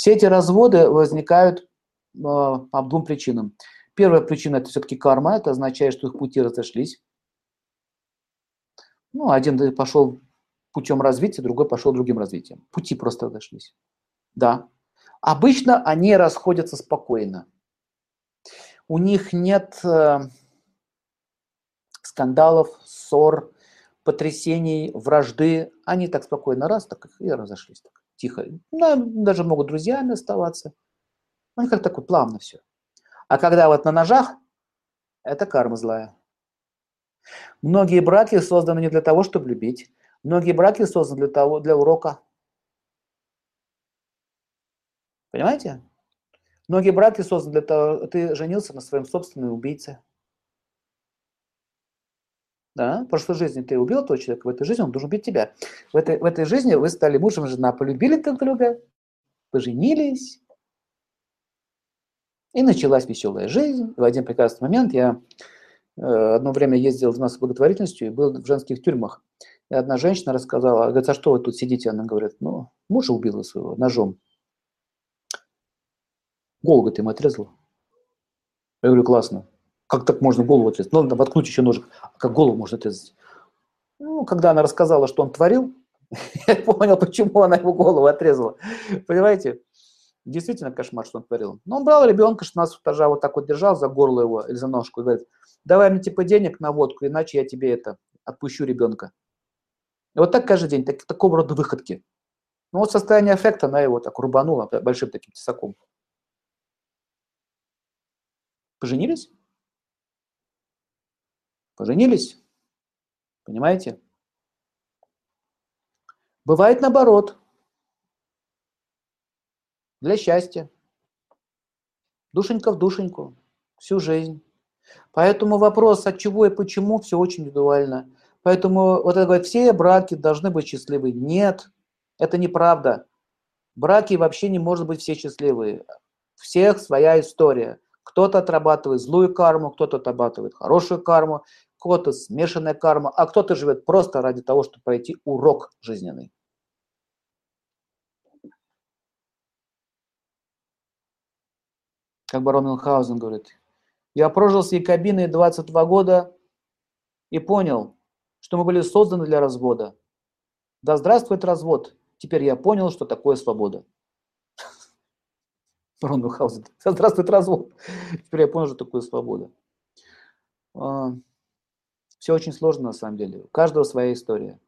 Все эти разводы возникают по двум причинам. Первая причина – это все-таки карма, это означает, что их пути разошлись. Ну, один пошел путем развития, другой пошел другим развитием. Пути просто разошлись. Да. Обычно они расходятся спокойно. У них нет э, скандалов, ссор, потрясений, вражды. Они так спокойно раз, так и разошлись. Так, тихо. Ну, даже могут друзьями оставаться. Ну, как так плавно все. А когда вот на ножах, это карма злая. Многие браки созданы не для того, чтобы любить. Многие браки созданы для, того, для урока. Понимаете? Многие браки созданы для того, ты женился на своем собственном убийце. Да? В прошлой жизни ты убил этого человека, в этой жизни он должен убить тебя. В этой, в этой жизни вы стали мужем и жена, полюбили друг друга, поженились, и началась веселая жизнь. В один прекрасный момент я э, одно время ездил нас благотворительностью и был в женских тюрьмах. И одна женщина рассказала, говорит, а что вы тут сидите? Она говорит, ну, мужа убила своего ножом. Голову, говорит, ему отрезала. Я говорю, классно. Как так можно голову отрезать? Ну, надо воткнуть еще ножик. Как голову можно отрезать? Ну, когда она рассказала, что он творил, я понял, почему она его голову отрезала. Понимаете? Действительно кошмар, что он творил. Но он брал ребенка 16 этажа, вот так вот держал за горло его или за ножку и говорит, давай мне типа денег на водку, иначе я тебе это, отпущу ребенка. И вот так каждый день, так, такого рода выходки. Ну вот состояние эффекта она его так рубанула большим таким тесаком. Поженились? Поженились? Понимаете? Бывает наоборот. Для счастья. Душенька в душеньку. Всю жизнь. Поэтому вопрос, от чего и почему, все очень индивидуально. Поэтому вот это говорит, все браки должны быть счастливы. Нет, это неправда. Браки вообще не может быть все счастливые. Всех своя история. Кто-то отрабатывает злую карму, кто-то отрабатывает хорошую карму, кто-то смешанная карма, а кто-то живет просто ради того, чтобы пройти урок жизненный. Как барон Мюнхгаузен говорит, я прожил с Якобиной 22 года и понял, что мы были созданы для развода. Да здравствует развод. Теперь я понял, что такое свобода. Барон Мюнхгаузен. Да здравствует развод. Теперь я понял, что такое свобода. Все очень сложно на самом деле. У каждого своя история.